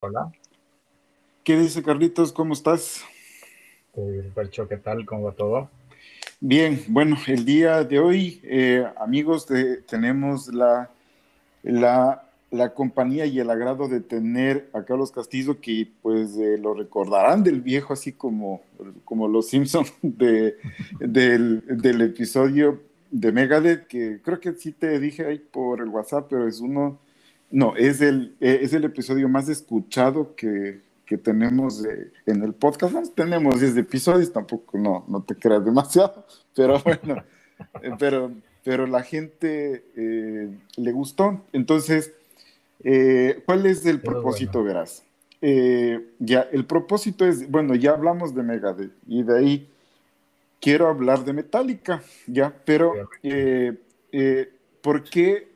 Hola. ¿Qué dice Carlitos? ¿Cómo estás? Percho, ¿qué tal? ¿Cómo va todo? Bien, bueno, el día de hoy, eh, amigos, tenemos la, la, la, compañía y el agrado de tener a Carlos Castillo, que pues eh, lo recordarán del viejo, así como, como los Simpsons de, del, del, episodio de Megadeth, que creo que sí te dije ahí por el WhatsApp, pero es uno no, es el, eh, es el episodio más escuchado que, tenemos en el podcast. tenemos 10 episodios, tampoco no, no te creas demasiado, pero bueno, eh, pero, pero la gente eh, le gustó. Entonces, ¿cuál es el propósito, verás? ya, el propósito es, bueno, ya hablamos de Megadeth y de ahí quiero hablar de Metallica, ya, pero ¿por qué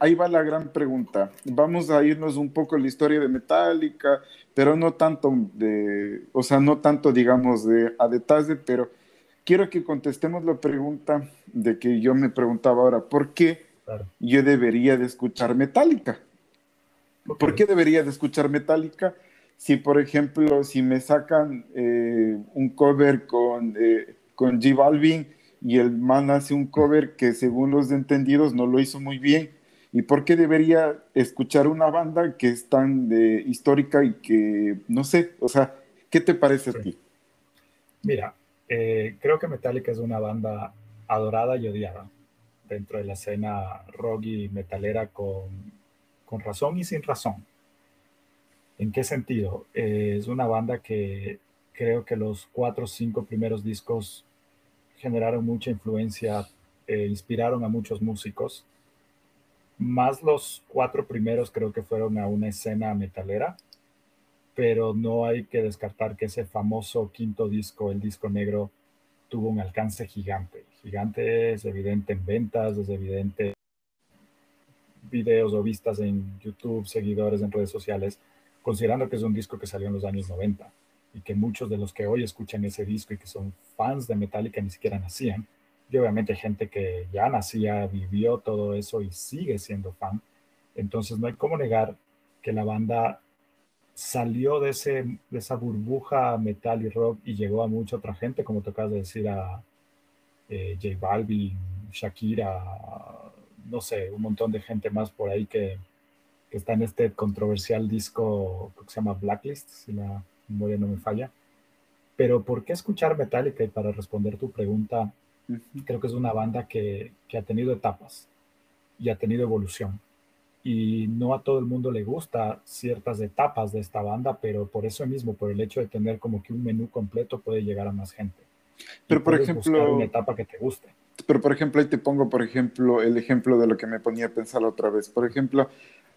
ahí va la gran pregunta. Vamos a irnos un poco en la historia de Metallica, pero no tanto de, o sea, no tanto, digamos, de, a detalle, pero quiero que contestemos la pregunta de que yo me preguntaba ahora, ¿por qué yo debería de escuchar Metallica? ¿Por qué debería de escuchar Metallica? Si, por ejemplo, si me sacan eh, un cover con, eh, con G Balvin y el man hace un cover que según los entendidos no lo hizo muy bien, ¿Y por qué debería escuchar una banda que es tan de, histórica y que, no sé, o sea, ¿qué te parece a ti? Mira, eh, creo que Metallica es una banda adorada y odiada dentro de la escena rock y metalera con, con razón y sin razón. ¿En qué sentido? Eh, es una banda que creo que los cuatro o cinco primeros discos generaron mucha influencia, eh, inspiraron a muchos músicos más los cuatro primeros creo que fueron a una escena metalera, pero no hay que descartar que ese famoso quinto disco, el disco negro, tuvo un alcance gigante. Gigante es evidente en ventas, es evidente videos o vistas en YouTube, seguidores en redes sociales, considerando que es un disco que salió en los años 90 y que muchos de los que hoy escuchan ese disco y que son fans de Metallica ni siquiera nacían, y obviamente gente que ya nacía, vivió todo eso y sigue siendo fan. Entonces no hay cómo negar que la banda salió de, ese, de esa burbuja metal y rock y llegó a mucha otra gente, como te acabas de decir, a eh, J Balvin, Shakira, no sé, un montón de gente más por ahí que, que está en este controversial disco que se llama Blacklist, si la memoria no me falla. Pero ¿por qué escuchar Metallica? Y para responder tu pregunta, Creo que es una banda que, que, ha tenido etapas y ha tenido evolución. Y no a todo el mundo le gusta ciertas etapas de esta banda, pero por eso mismo, por el hecho de tener como que un menú completo, puede llegar a más gente. Pero por ejemplo, una etapa que te guste. Pero por ejemplo, ahí te pongo, por ejemplo, el ejemplo de lo que me ponía a pensar otra vez. Por ejemplo,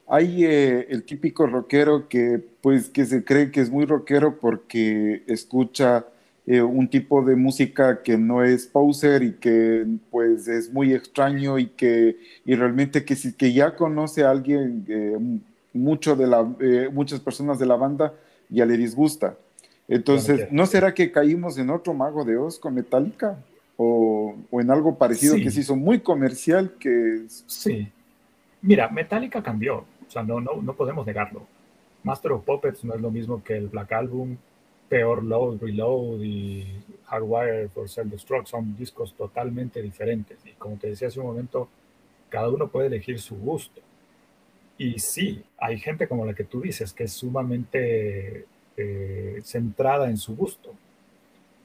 hay eh, el típico rockero que, pues, que se cree que es muy rockero porque escucha eh, un tipo de música que no es poser y que pues es muy extraño y que y realmente que si que ya conoce a alguien eh, mucho de la eh, muchas personas de la banda ya le disgusta. Entonces no será que caímos en otro mago de Oz con Metallica o, o en algo parecido que se hizo muy comercial que sí. Mira Metallica cambió. O sea no no no podemos negarlo. Master of Puppets no es lo mismo que el Black Album peor Load, Reload y Hardwire for Self-Destruct son discos totalmente diferentes. Y como te decía hace un momento, cada uno puede elegir su gusto. Y sí, hay gente como la que tú dices, que es sumamente eh, centrada en su gusto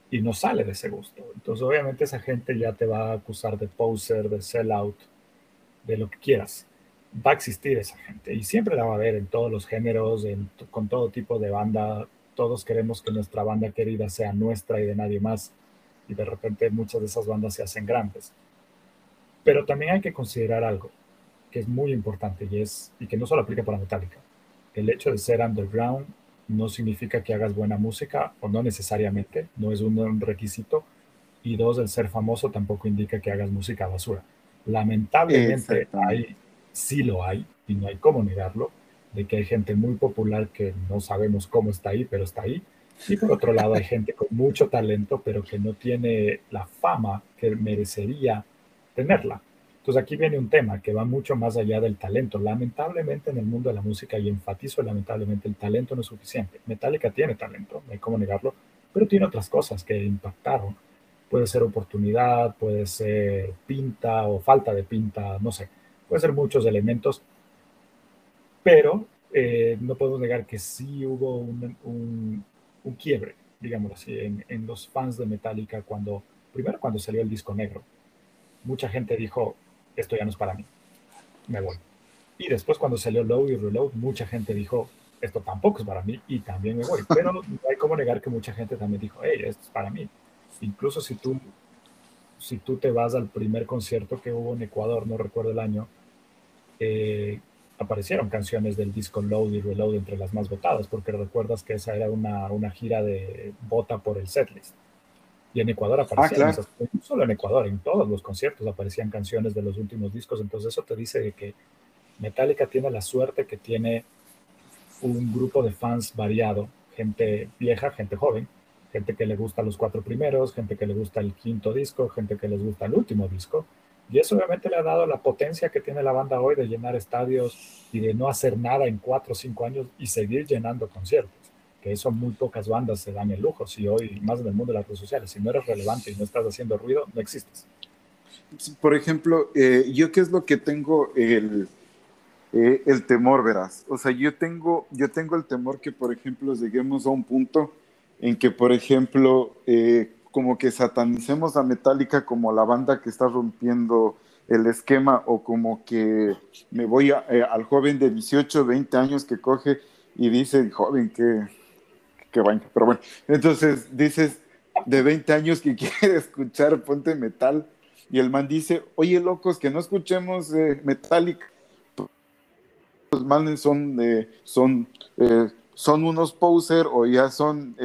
y no sale de ese gusto. Entonces, obviamente, esa gente ya te va a acusar de poser, de sellout, de lo que quieras. Va a existir esa gente y siempre la va a haber en todos los géneros, con todo tipo de banda, todos queremos que nuestra banda querida sea nuestra y de nadie más, y de repente muchas de esas bandas se hacen grandes. Pero también hay que considerar algo que es muy importante y, es, y que no solo aplica para Metallica. El hecho de ser underground no significa que hagas buena música, o no necesariamente, no es un requisito. Y dos, el ser famoso tampoco indica que hagas música basura. Lamentablemente, hay, sí lo hay, y no hay cómo negarlo, de que hay gente muy popular que no sabemos cómo está ahí, pero está ahí. Y por otro lado hay gente con mucho talento, pero que no tiene la fama que merecería tenerla. Entonces aquí viene un tema que va mucho más allá del talento. Lamentablemente en el mundo de la música, y enfatizo lamentablemente, el talento no es suficiente. Metallica tiene talento, no hay cómo negarlo, pero tiene otras cosas que impactaron. Puede ser oportunidad, puede ser pinta o falta de pinta, no sé. Puede ser muchos elementos, pero eh, no podemos negar que sí hubo un, un, quiebre, digamos así, en, en los fans de Metallica cuando, primero cuando salió el disco negro. Mucha gente dijo, esto ya no es para mí, me voy. Y después cuando salió Low y Reload, mucha gente dijo, esto tampoco es para mí y también me voy. Pero no hay como negar que mucha gente también dijo, hey, esto es para mí. Incluso si tú, si tú te vas al primer concierto que hubo en Ecuador, no recuerdo el año, eh, aparecieron canciones del disco Load y Reload entre las más votadas, porque recuerdas que esa era una, una gira de vota por el setlist. Y en Ecuador aparecían, ah, no solo en Ecuador, en todos los conciertos aparecían canciones de los últimos discos. Entonces eso te dice que Metallica tiene la suerte que tiene un grupo de fans variado, gente vieja, gente joven, gente que le gusta los cuatro primeros, gente que le gusta el quinto disco, gente que les gusta el último disco. Y eso obviamente le ha dado la potencia que tiene la banda hoy de llenar estadios y de no hacer nada en cuatro o cinco años y seguir llenando conciertos que eso muy pocas bandas se dan el lujo. Si hoy, más en el mundo de las redes sociales, si no eres relevante y no estás haciendo ruido, no existes. Por ejemplo, eh, yo qué es lo que tengo el, eh, el temor, verás. O sea, yo tengo, yo tengo el temor que, por ejemplo, lleguemos a un punto en que, por ejemplo, eh, como que satanicemos a Metallica como la banda que está rompiendo el esquema o como que me voy al joven de 18, 20 años que coge y dice, joven, que qué vaina, pero bueno. Entonces dices, de 20 años que quiere escuchar Ponte Metal, y el man dice, oye, locos, que no escuchemos eh, Metallica. Los manes son, eh, son, eh, son unos poser o ya son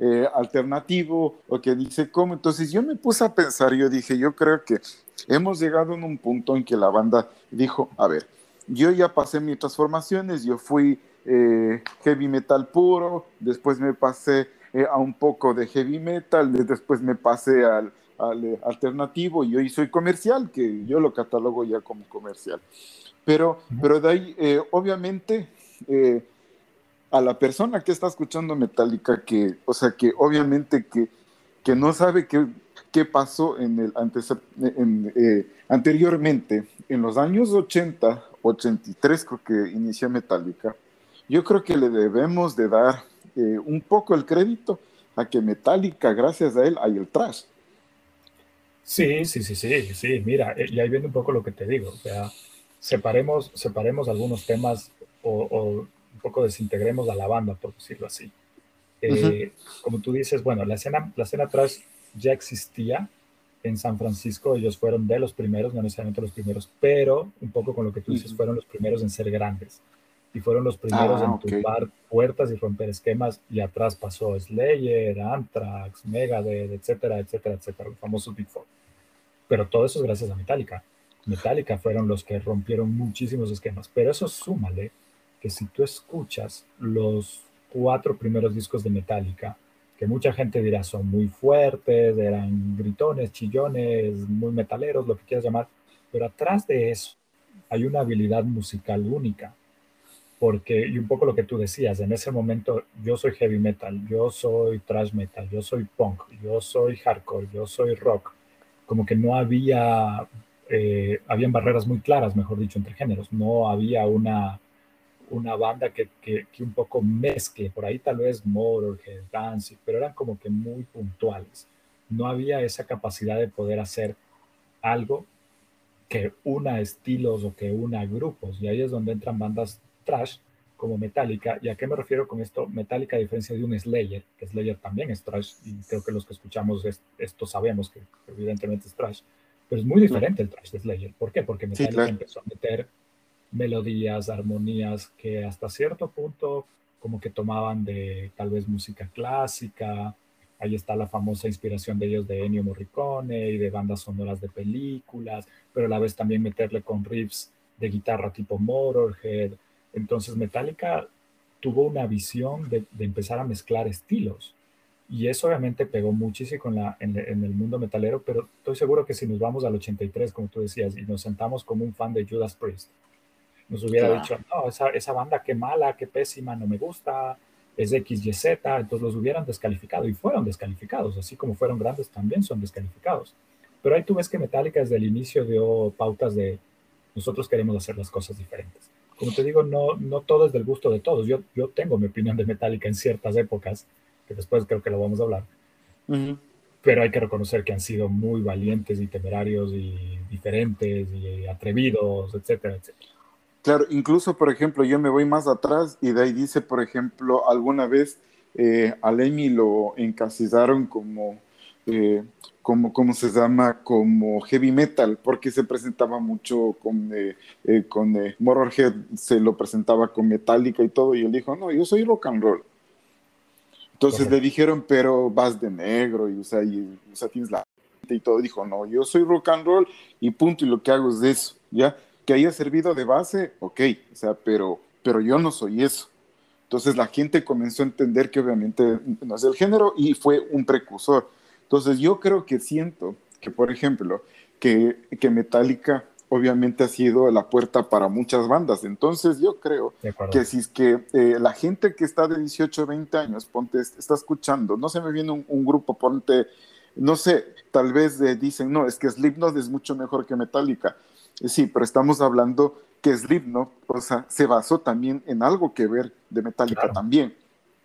eh, alternativo, o que dice cómo. Entonces yo me puse a pensar, yo dije, yo creo que hemos llegado en un punto en que la banda dijo, a ver, yo ya pasé mis transformaciones, yo fui eh, heavy metal puro, después me pasé eh, a un poco de heavy metal, después me pasé al, eh, alternativo y hoy soy comercial, que yo lo catalogo ya como comercial. Pero, pero de ahí, obviamente, a la persona que está escuchando Metallica, que, o sea, que obviamente que, que no sabe qué, qué pasó en el antes, en, anteriormente, en los años 80, 83 creo que inició Metallica, yo creo que le debemos de dar eh, un poco el crédito a que Metallica, gracias a él, hay el trash. Sí, sí, sí, sí, sí, mira, eh, y ahí viene un poco lo que te digo, o sea, separemos, separemos algunos temas o, poco desintegremos a la banda, por decirlo así. Eh, como tú dices, bueno, la escena, la escena trash ya existía en San Francisco, ellos fueron de los primeros, no necesariamente los primeros, pero un poco con lo que tú dices, fueron los primeros en ser grandes y fueron los primeros ah, en tumbar puertas y romper esquemas y atrás pasó Slayer, Anthrax, Megadeth, etcétera, etcétera, etcétera, los famosos Big Four. Pero todo eso es gracias a Metallica. Metallica fueron los que rompieron muchísimos esquemas, pero eso súmale que si tú escuchas los cuatro primeros discos de Metallica, que mucha gente dirá son muy fuertes, eran gritones, chillones, muy metaleros, lo que quieras llamar, pero atrás de eso hay una habilidad musical única. Porque, y un poco lo que tú decías, en ese momento yo soy heavy metal, yo soy thrash metal, yo soy punk, yo soy hardcore, yo soy rock, como que no había, eh, habían barreras muy claras, mejor dicho, entre géneros, no había una, una banda que, que, que un poco mezcle, por ahí tal vez Motorhead, Danzig, pero eran como que muy puntuales, no había esa capacidad de poder hacer algo que una estilos o que una grupos, y ahí es donde entran bandas trash como Metallica. ¿Y a qué me refiero con esto? Metallica a diferencia de un Slayer, que Slayer también es trash, y creo que los que escuchamos esto sabemos que evidentemente es trash, pero es muy diferente el trash de Slayer. ¿Por qué? Porque Metallica empezó a meter melodías, armonías que hasta cierto punto como que tomaban de tal vez música clásica. Ahí está la famosa inspiración de ellos de Ennio Morricone y de bandas sonoras de películas, pero a la vez también meterle con riffs de guitarra tipo Motorhead, entonces Metallica tuvo una visión de, empezar a mezclar estilos. Y eso obviamente pegó muchísimo en, en, el mundo metalero, pero estoy seguro que si nos vamos al 83, como tú decías, y nos sentamos como un fan de Judas Priest, nos hubiera dicho, no, esa, esa banda qué mala, qué pésima, no me gusta, es X, Y, Z, entonces los hubieran descalificado y fueron descalificados, así como fueron grandes también son descalificados. Pero ahí tú ves que Metallica desde el inicio dio pautas de nosotros queremos hacer las cosas diferentes. Como te digo, no, no todo es del gusto de todos. Yo, yo tengo mi opinión de Metallica en ciertas épocas, que después creo que lo vamos a hablar. Pero hay que reconocer que han sido muy valientes y temerarios y diferentes y atrevidos, etcétera, etcétera. Claro, incluso, por ejemplo, yo me voy más atrás y de ahí dice, por ejemplo, alguna vez eh, a Lemmy lo encasillaron como, eh, como, ¿cómo se llama? Como heavy metal, porque se presentaba mucho con, eh, eh con Motorhead, se lo presentaba con Metallica y todo, y él dijo, no, yo soy rock and roll. Entonces le dijeron, pero vas de negro, y, o sea, y, o sea, tienes la y todo, dijo, no, yo soy rock and roll y punto, y lo que hago es eso, ¿ya? Que haya servido de base, ok, o sea, pero, pero yo no soy eso. Entonces la gente comenzó a entender que obviamente no es el género y fue un precursor. Entonces yo creo que siento que, por ejemplo, que, que Metallica obviamente ha sido la puerta para muchas bandas. Entonces yo creo que si es que eh, la gente que está de 18 20 años, ponte, está escuchando, no se me viene un, grupo, ponte, no sé, tal vez dicen, no, es que Slipknot es mucho mejor que Metallica. Sí, pero estamos hablando que Slipknot, o sea, se basó también en algo que ver de Metallica también.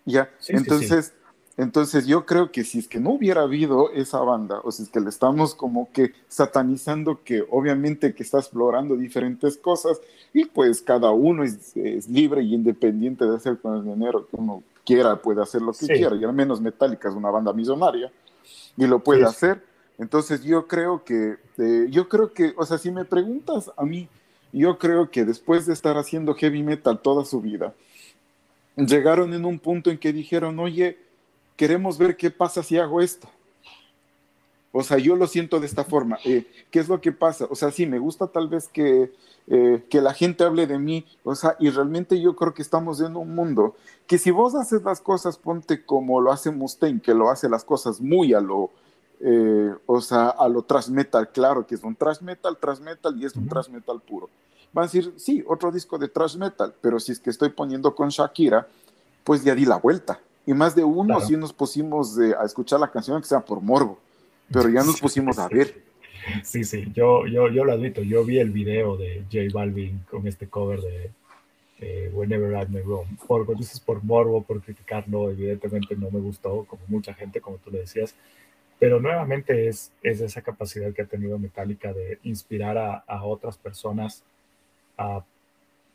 ¿Ya? entonces, entonces yo creo que si es que no hubiera habido esa banda, o si es que le estamos como que satanizando que obviamente que está explorando diferentes cosas y pues cada uno es, libre y independiente de hacer con el dinero que uno quiera, puede hacer lo que quiera, y al menos Metallica es una banda millonaria y lo puede hacer entonces yo creo que, eh, yo creo que, o sea, si me preguntas a mí, yo creo que después de estar haciendo heavy metal toda su vida, llegaron en un punto en que dijeron, oye, queremos ver qué pasa si hago esto. O sea, yo lo siento de esta forma. Eh, ¿Qué es lo que pasa? O sea, sí, me gusta tal vez que, eh, que la gente hable de mí. O sea, y realmente yo creo que estamos en un mundo que si vos haces las cosas, ponte como lo hace Mustaine, que lo hace las cosas muy a lo, eh, o sea, a lo thrash metal, claro que es un thrash metal, thrash metal y es un thrash metal puro. Van a decir, sí, otro disco de thrash metal, pero si es que estoy poniendo con Shakira, pues ya di la vuelta. Y más de uno sí nos pusimos a escuchar la canción que sea por morbo, pero ya nos pusimos a ver. Sí, sí, yo, yo, yo lo admito, yo vi el video de J Balvin con este cover de Whenever I'm Wrong. Por, dices por morbo, por criticarlo, evidentemente no me gustó, como mucha gente, como tú le decías, pero nuevamente es, es esa capacidad que ha tenido Metallica de inspirar a, a otras personas a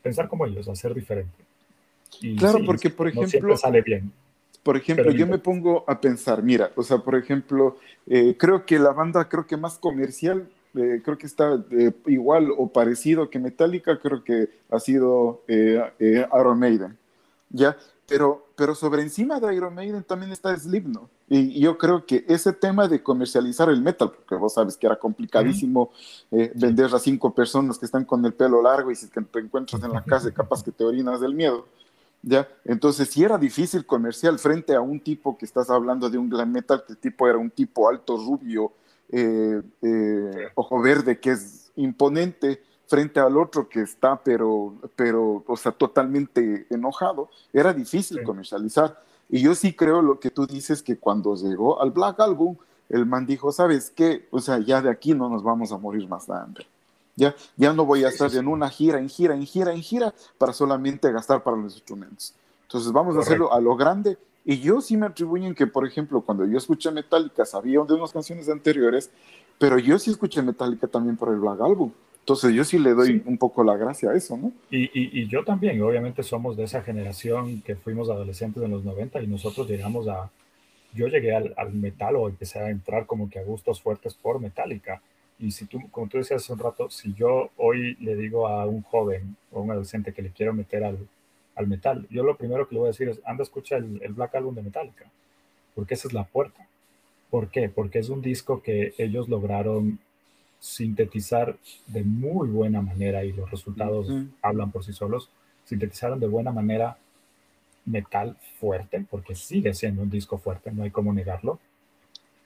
pensar como ellos, a ser diferente. claro, porque por ejemplo... sale bien. Por ejemplo, yo me pongo a pensar, mira, o sea, por ejemplo, eh, creo que la banda, creo que más comercial, eh, creo que está eh, igual o parecido que Metallica, creo que ha sido Iron Maiden, ¿ya? Pero, pero sobre encima de Iron Maiden también está Slipknot. Y yo creo que ese tema de comercializar el metal, porque vos sabes que era complicadísimo eh, vender a cinco personas que están con el pelo largo y si te encuentras en la casa, capaz que te orinas del miedo. ¿ya? Entonces, si era difícil comercial frente a un tipo que estás hablando de un glam metal, que el tipo era un tipo alto, rubio, eh, eh, ojo verde, que es imponente, frente al otro que está, pero, pero, o sea, totalmente enojado, era difícil comercializar. Y yo sí creo lo que tú dices, que cuando llegó al Black Album, el man dijo, ¿sabes qué? O sea, ya de aquí no nos vamos a morir más de hambre. Ya, ya no voy a estar en una gira, en gira, en gira, en gira, para solamente gastar para los instrumentos. Entonces vamos a hacerlo a lo grande. Y yo sí me atribuyen que, por ejemplo, cuando yo escuché Metallica, sabía de unas canciones anteriores, pero yo sí escuché Metallica también por el Black Album. Entonces yo sí le doy un poco la gracia a eso, ¿no? Y, y, yo también, obviamente somos de esa generación que fuimos adolescentes en los 90 y nosotros llegamos a, yo llegué al, al, metal o empecé a entrar como que a gustos fuertes por Metallica. Y si tú, como tú decías hace un rato, si yo hoy le digo a un joven o un adolescente que le quiero meter al, al metal, yo lo primero que le voy a decir es, anda, escucha el, el Black Album de Metallica, porque esa es la puerta. ¿Por qué? Porque es un disco que ellos lograron sintetizar de muy buena manera, y los resultados hablan por sí solos, sintetizaron de buena manera metal fuerte, porque sigue siendo un disco fuerte, no hay cómo negarlo,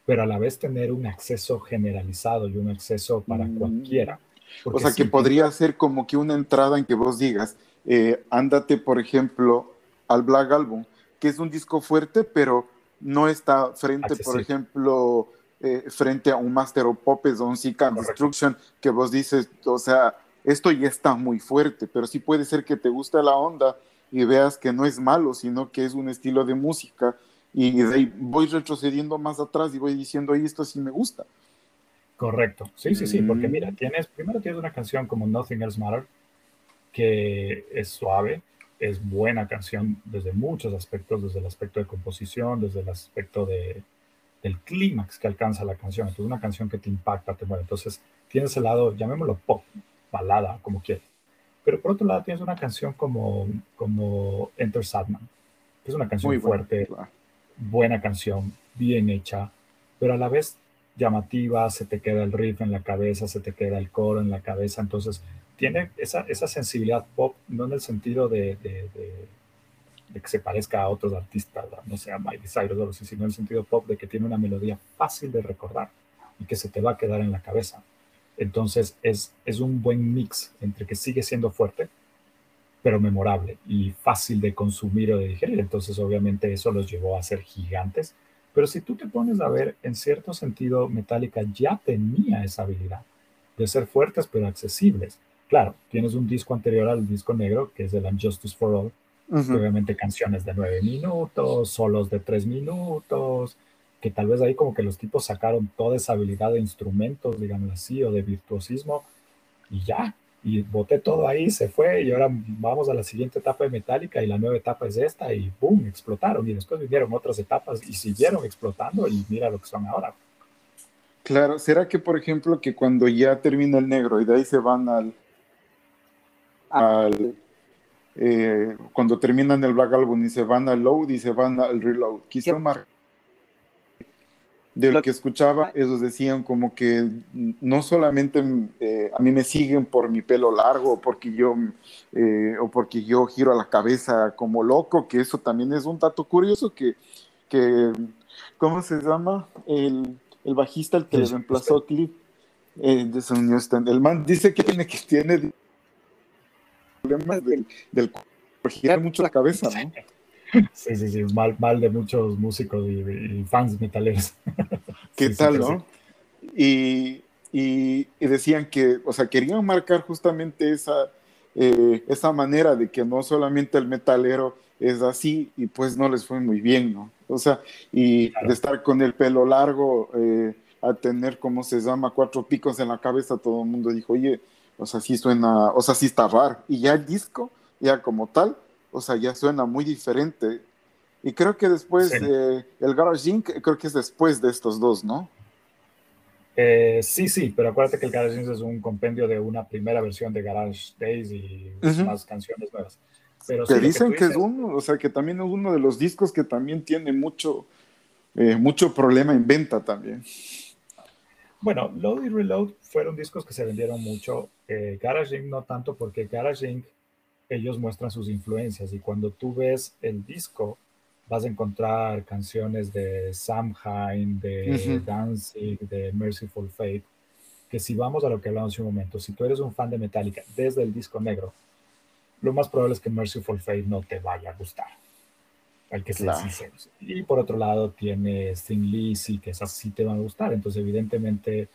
pero a la vez tener un acceso generalizado y un acceso para mm. cualquiera. O sea, que podría ser como que una entrada en que vos digas, eh, ándate, por ejemplo, al Black Album, que es un disco fuerte, pero no está frente, por ejemplo, eh, frente a un Master of Puppets o un Seek Destruction, que vos dices, o sea, esto ya está muy fuerte, pero sí puede ser que te guste la onda y veas que no es malo, sino que es un estilo de música y de ahí voy retrocediendo más atrás y voy diciendo, ahí esto sí me gusta. Correcto, sí, sí, sí, porque mira, mm. tienes, primero tienes una canción como Nothing Else Matter, que es suave, es buena canción desde muchos aspectos, desde el aspecto de composición, desde el aspecto de, del clímax que alcanza la canción. Entonces, una canción que te impacta, te mueve. Entonces, tienes el lado, llamémoslo pop, balada, como quieras. Pero por otro lado, tienes una canción como, como Enter Sadman, que es una canción Muy fuerte, buena canción, bien hecha, pero a la vez llamativa, se te queda el riff en la cabeza, se te queda el coro en la cabeza, entonces tiene esa, esa sensibilidad pop, no en el sentido de, de, que se parezca a otros artistas, no sea Miley Cyrus o sino en el sentido pop de que tiene una melodía fácil de recordar y que se te va a quedar en la cabeza. Entonces es, es un buen mix entre que sigue siendo fuerte, pero memorable y fácil de consumir o de digerir. Entonces obviamente eso los llevó a ser gigantes pero si tú te pones a ver, en cierto sentido, Metallica ya tenía esa habilidad de ser fuertes pero accesibles. Claro, tienes un disco anterior al disco negro, que es el Unjustice for All, obviamente canciones de nueve minutos, solos de tres minutos, que tal vez ahí como que los tipos sacaron toda esa habilidad de instrumentos, digamos así, o de virtuosismo, y ya, y boté todo ahí, se fue y ahora vamos a la siguiente etapa de Metallica y la nueva etapa es esta y ¡boom! explotaron y después vinieron otras etapas y siguieron explotando y mira lo que son ahora. Claro, ¿será que por ejemplo que cuando ya termina el negro y de ahí se van al, al eh, cuando terminan el Black Album y se van al load y se van al reload, quizá más de lo que escuchaba, ellos decían como que no solamente eh, a mí me siguen por mi pelo largo porque yo eh, o porque yo giro a la cabeza como loco, que eso también es un dato curioso que, que ¿cómo se llama? El, el bajista, el que le reemplazó a Cliff eh, de el man dice que tiene que tiene problemas del, del girar mucho la cabeza, ¿no? Sí, sí, sí, mal, mal de muchos músicos y, fans metaleros. ¿Qué tal, no? Y, y, decían que, o sea, querían marcar justamente esa, eh, esa manera de que no solamente el metalero es así y pues no les fue muy bien, ¿no? O sea, y de estar con el pelo largo eh, a tener, como se llama, cuatro picos en la cabeza, todo el mundo dijo, oye, o sea, sí suena, o sea, sí está raro. Y ya el disco, ya como tal, o sea, ya suena muy diferente. Y creo que después, el Garage Inc., creo que es después de estos dos, ¿no? Eh, sí, sí, pero acuérdate que el Garage Inc. es un compendio de una primera versión de Garage Days y más canciones nuevas. Pero que dicen que, es uno, o sea, que también es uno de los discos que también tiene mucho, eh, mucho problema en venta también. Bueno, Load y Reload fueron discos que se vendieron mucho. Eh, Garage Inc. no tanto porque Garage Inc ellos muestran sus influencias y cuando tú ves el disco vas a encontrar canciones de Samhain, de Danzig, de Merciful Fate, que si vamos a lo que hablamos hace un momento, si tú eres un fan de Metallica desde el disco negro, lo más probable es que Merciful Fate no te vaya a gustar. Hay que ser sinceros. Y por otro lado tiene Sting Lizzy, que esas sí te van a gustar. Entonces, evidentemente,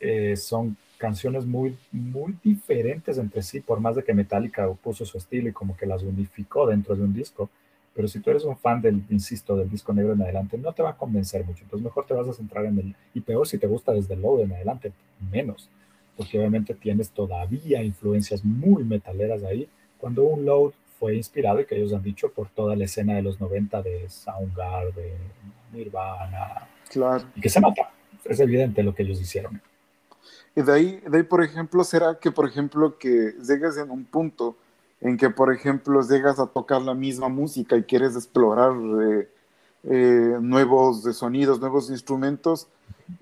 eh, son canciones muy, muy diferentes entre sí, por más de que Metallica puso su estilo y como que las unificó dentro de un disco. Pero si tú eres un fan del, insisto, del disco negro en adelante, no te va a convencer mucho. Entonces mejor te vas a centrar en el, y peor si te gusta desde el load en adelante, menos. Porque obviamente tienes todavía influencias muy metaleras ahí. Cuando un load fue inspirado, y que ellos han dicho, por toda la escena de los 90 de Soundgarden, Nirvana. Claro. Y que se nota. Es evidente lo que ellos hicieron. Y de ahí, de ahí, por ejemplo, será que, por ejemplo, que llegas en un punto en que, por ejemplo, llegas a tocar la misma música y quieres explorar eh, eh, nuevos sonidos, nuevos instrumentos,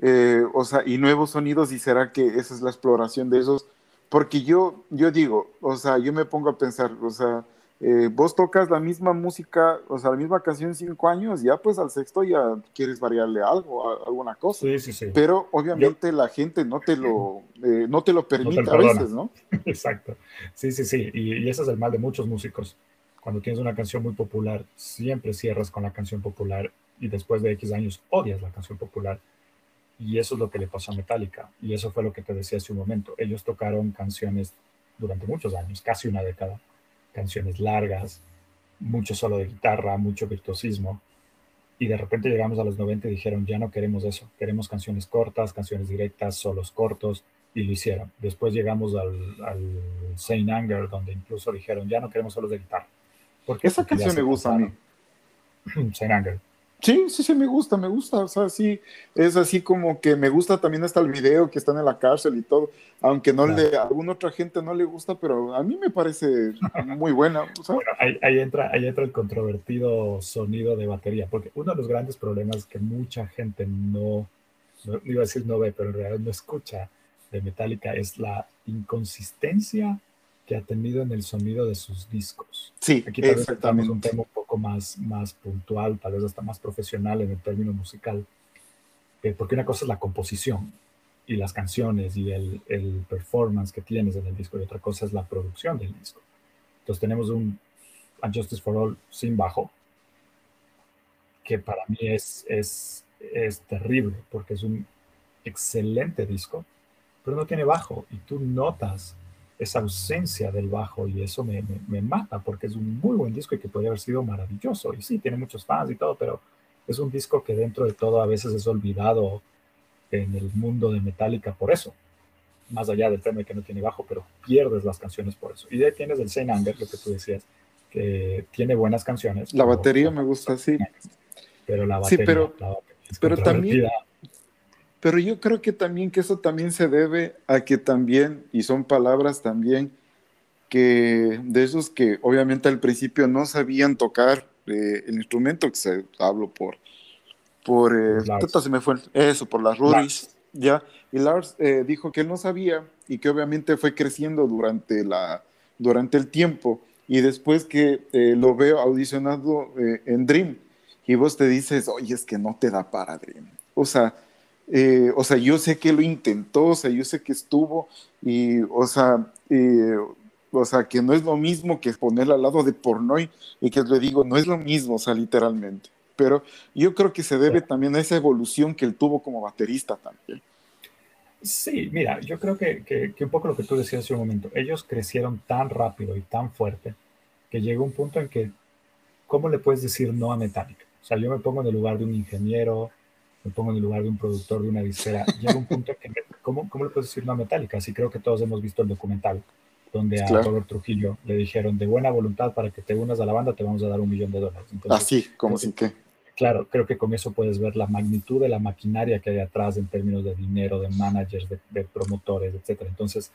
eh, o sea, y nuevos sonidos, y será que esa es la exploración de esos. Porque yo, yo digo, o sea, yo me pongo a pensar, o sea, eh, vos tocas la misma música, o sea, la misma canción cinco años, ya pues al sexto ya quieres variarle algo, alguna cosa. Sí, sí, sí. Pero obviamente la gente no te lo, eh, no te lo permite a veces, ¿no? Exacto. Sí, sí, sí. Y, y, ese es el mal de muchos músicos. Cuando tienes una canción muy popular, siempre cierras con la canción popular y después de X años odias la canción popular. Y eso es lo que le pasó a Metallica. Y eso fue lo que te decía hace un momento. Ellos tocaron canciones durante muchos años, casi una década canciones largas, mucho solo de guitarra, mucho virtuosismo. Y de repente llegamos a los 90 y dijeron, ya no queremos eso, queremos canciones cortas, canciones directas, solos cortos, y lo hicieron. Después llegamos al, al Saint Anger, donde incluso dijeron, ya no queremos solos de guitarra. Porque Esa canción me gusta a mí. Saint Anger. Sí, sí, sí, me gusta, me gusta. O sea, sí, es así como que me gusta también hasta el video que están en la cárcel y todo. Aunque no le, a alguna otra gente no le gusta, pero a mí me parece muy buena. Bueno, ahí, entra, ahí entra el controvertido sonido de batería, porque uno de los grandes problemas que mucha gente no, no iba a decir no ve, pero en realidad no escucha de Metallica es la inconsistencia que ha tenido en el sonido de sus discos. Sí, Aquí tal vez estamos un tema un poco más, más puntual, tal vez hasta más profesional en el término musical, eh, porque una cosa es la composición y las canciones y el, el, performance que tienes en el disco y otra cosa es la producción del disco. Entonces tenemos un A Justice for All sin bajo, que para mí es, es, es terrible porque es un excelente disco, pero no tiene bajo y tú notas esa ausencia del bajo y eso me, me, mata porque es un muy buen disco y que podría haber sido maravilloso. Y sí, tiene muchos fans y todo, pero es un disco que dentro de todo a veces es olvidado en el mundo de Metallica por eso. Más allá del tema de que no tiene bajo, pero pierdes las canciones por eso. Y de ahí tienes el Saint Anger, lo que tú decías, que tiene buenas canciones. La batería me gusta, sí. Pero la batería, sí, pero, la batería pero también pero yo creo que también que eso también se debe a que también, y son palabras también, que de esos que obviamente al principio no sabían tocar eh, el instrumento, que se hablo por, por, eh, se me fue eso, por las Rudis, ya, y Lars eh, dijo que él no sabía y que obviamente fue creciendo durante, la, durante el tiempo, y después que eh, lo veo audicionado en Dream, y vos te dices, oye, es que no te da para Dream. O sea, eh, o sea, yo sé que lo intentó, o sea, yo sé que estuvo, y, o sea, eh, o sea, que no es lo mismo que ponerla al lado de Pornoy, y que le digo, no es lo mismo, o sea, literalmente. Pero yo creo que se debe también a esa evolución que él tuvo como baterista también. Sí, mira, yo creo que, que, que un poco lo que tú decías hace un momento, ellos crecieron tan rápido y tan fuerte que llegó un punto en que, ¿cómo le puedes decir no a Metallica? O sea, yo me pongo en el lugar de un ingeniero, me pongo en el lugar de un productor de una disquera, llega un punto que, ¿cómo, ¿cómo, le puedes decir una metálica? Sí creo que todos hemos visto el documental, donde a Robert Trujillo le dijeron, de buena voluntad, para que te unas a la banda te vamos a dar un millón de dólares. Así, como sin que... Claro, creo que con eso puedes ver la magnitud de la maquinaria que hay atrás en términos de dinero, de managers, de, promotores, etc. Entonces,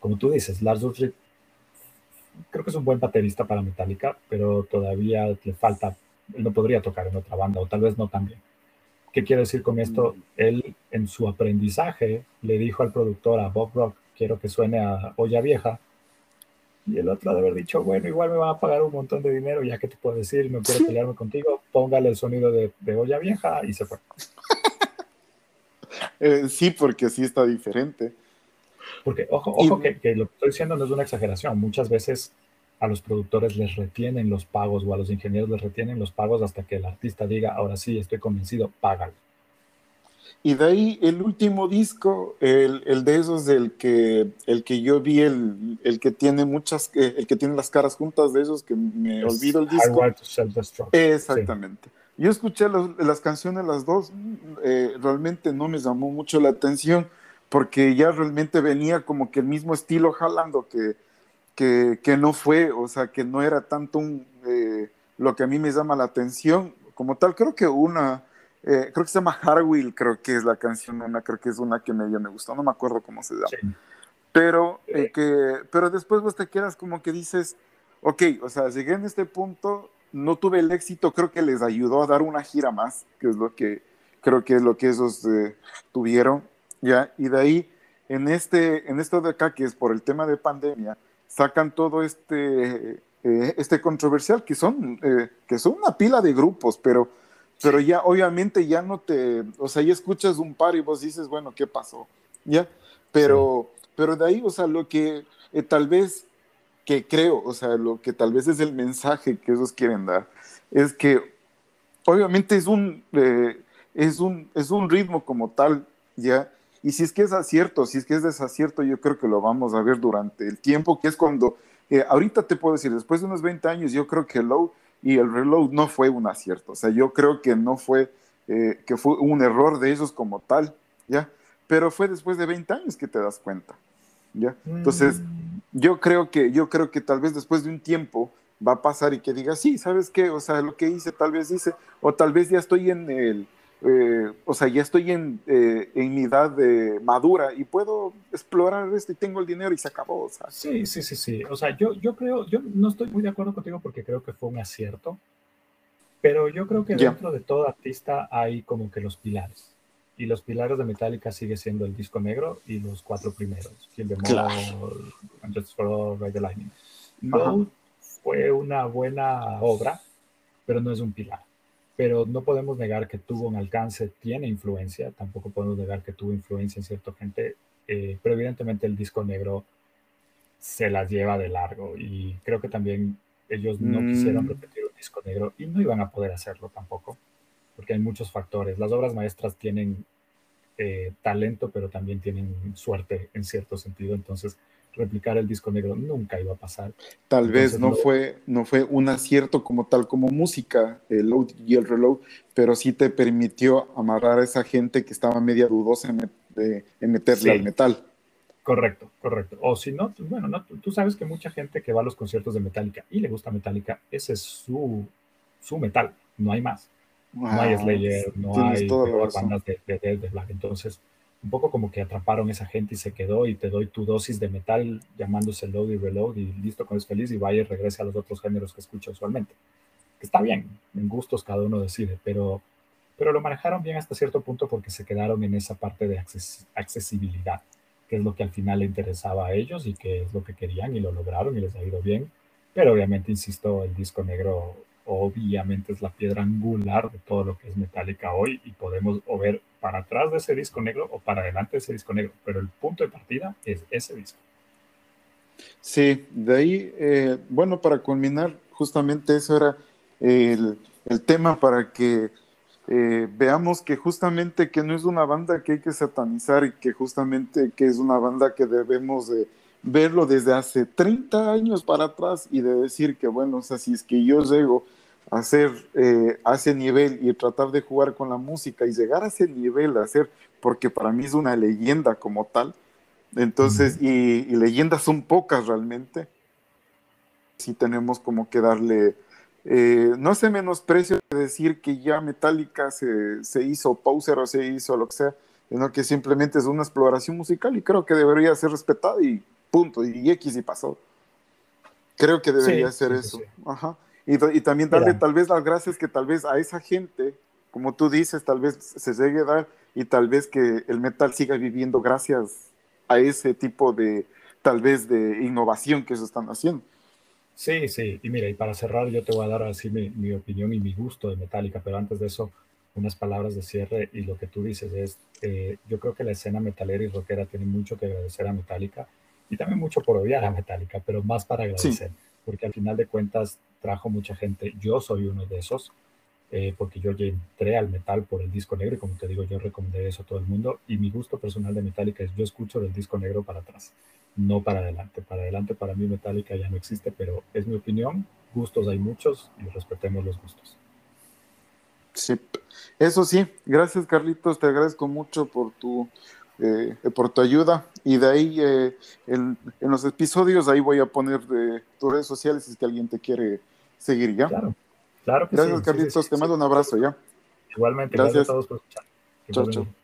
como tú dices, Lars Ulrich creo que es un buen baterista para Metallica, pero todavía le falta, él no podría tocar en otra banda, o tal vez no tan bien. ¿Qué quiere decir con esto? Mm. Él en su aprendizaje le dijo al productor, a Bob Rock, quiero que suene a olla vieja. Y el otro de haber dicho, bueno, igual me va a pagar un montón de dinero, ya que te puedo decir, no quiero pelearme contigo, póngale el sonido de, olla vieja y se fue. Eh, sí, porque sí está diferente. Porque, ojo, ojo que, que, lo que estoy diciendo no es una exageración. Muchas veces a los productores les retienen los pagos o a los ingenieros les retienen los pagos hasta que el artista diga, ahora sí, estoy convencido, págalo. Y de ahí el último disco, el, el de esos del que, el que yo vi, el, el, que tiene muchas, el que tiene las caras juntas de esos que me olvido el disco. Exactamente. Yo escuché las canciones, las dos, eh, realmente no me llamó mucho la atención porque ya realmente venía como que el mismo estilo jalando que, que, no fue, o sea, que no era tanto un, eh, lo que a mí me llama la atención como tal. Creo que una, eh, creo que se llama Harwill, creo que es la canción, una, creo que es una que medio me gustó, no me acuerdo cómo se llama. Pero, eh, que, pero después vos te quedas como que dices, ok, o sea, llegué en este punto, no tuve el éxito, creo que les ayudó a dar una gira más, que es lo que creo que es lo que esos tuvieron, ¿ya? Y de ahí, en, este, en esto de acá, que es por el tema de pandemia, sacan todo este, eh, este controversial, que son, eh, que son una pila de grupos, pero, pero ya obviamente ya no te, o sea, ya escuchas un par y vos dices, bueno, ¿qué pasó? ¿Ya? Pero, pero de ahí, o sea, lo que eh, tal vez que creo, o sea, lo que tal vez es el mensaje que ellos quieren dar, es que obviamente es un, es un, es un ritmo como tal, ¿ya? Y si es que es acierto, si es que es desacierto, yo creo que lo vamos a ver durante el tiempo, que es cuando eh, ahorita te puedo decir, después de unos 20 años, yo creo que el low y el reload no fue un acierto. O sea, yo creo que no fue, eh, que fue un error de ellos como tal, ¿ya? Pero fue después de 20 años que te das cuenta, ¿ya? Entonces, mm. yo creo que, yo creo que tal vez después de un tiempo va a pasar y que diga, sí, ¿sabes qué? O sea, lo que hice, tal vez hice, o tal vez ya estoy en el, eh, o sea, ya estoy en, eh, en mi edad de madura y puedo explorar esto y tengo el dinero y se acabó. O sea. Sí, sí, sí, sí. O sea, yo, yo creo, yo no estoy muy de acuerdo contigo porque creo que fue un acierto, pero yo creo que dentro de todo artista hay como que los pilares. Y los pilares de Metallica sigue siendo el disco negro y los cuatro primeros. Kill the claro. For Ride the Lightning. No fue una buena obra, pero no es un pilar pero no podemos negar que tuvo un alcance, tiene influencia, tampoco podemos negar que tuvo influencia en cierta gente, eh, pero evidentemente el disco negro se las lleva de largo y creo que también ellos no quisieron mm. repetir un disco negro y no iban a poder hacerlo tampoco, porque hay muchos factores. Las obras maestras tienen eh, talento, pero también tienen suerte en cierto sentido, entonces replicar el disco negro nunca iba a pasar. Tal vez no, fue, no fue un acierto como tal como música, el load y el reload, pero sí te permitió amarrar a esa gente que estaba media dudosa en, meterle al metal. Correcto, correcto. O si no, bueno, no, tú sabes que mucha gente que va a los conciertos de Metallica y le gusta Metallica, ese es su, su metal, no hay más. no hay Slayer, no hay bandas de, de, de, Black. Entonces, un poco como que atraparon esa gente y se quedó y te doy tu dosis de metal llamándose load y reload y listo con es feliz y vaya y regrese a los otros géneros que escucha usualmente. Está bien, en gustos cada uno decide, pero, pero lo manejaron bien hasta cierto punto porque se quedaron en esa parte de accesibilidad, que es lo que al final le interesaba a ellos y que es lo que querían y lo lograron y les ha ido bien. Pero obviamente, insisto, el disco negro obviamente es la piedra angular de todo lo que es Metallica hoy y podemos o ver para atrás de ese disco negro o para adelante de ese disco negro, pero el punto de partida es ese disco. Sí, de ahí, eh, bueno, para culminar, justamente eso era el, el tema para que eh, veamos que justamente que no es una banda que hay que satanizar y que justamente que es una banda que debemos de verlo desde hace 30 años para atrás y de decir que, bueno, o sea, si es que yo llego hacer eh, a ese nivel y tratar de jugar con la música y llegar a ese nivel, hacer, porque para mí es una leyenda como tal. Entonces, y, leyendas son pocas realmente. Sí tenemos como que darle, eh, no hace menosprecio de decir que ya Metallica se, se hizo poser o se hizo lo que sea, sino que simplemente es una exploración musical y creo que debería ser respetada y punto, y X y pasó. Creo que debería ser eso. Ajá. Y, también darle tal vez las gracias que tal vez a esa gente, como tú dices, tal vez se llegue a dar y tal vez que el metal siga viviendo gracias a ese tipo de, tal vez, de innovación que se están haciendo. Sí, sí, y mira, y para cerrar yo te voy a dar así mi, mi opinión y mi gusto de Metallica, pero antes de eso, unas palabras de cierre y lo que tú dices es, eh, yo creo que la escena metalera y rockera tiene mucho que agradecer a Metallica y también mucho por odiar a Metallica, pero más para agradecer porque al final de cuentas trajo mucha gente. Yo soy uno de esos, eh, porque yo entré al metal por el disco negro y como te digo, yo recomendé eso a todo el mundo. Y mi gusto personal de Metallica es yo escucho del disco negro para atrás, no para adelante. Para adelante para mí Metallica ya no existe, pero es mi opinión. Gustos hay muchos y respetemos los gustos. Sí, eso sí. Gracias Carlitos, te agradezco mucho por tu eh, por tu ayuda. Y de ahí, eh, en, los episodios, ahí voy a poner de tus redes sociales si es que alguien te quiere seguir, ¿ya? Claro, claro Gracias, Carlitos. te mando un abrazo, ¿ya? Igualmente, gracias, a todos por escuchar. Chao, chao.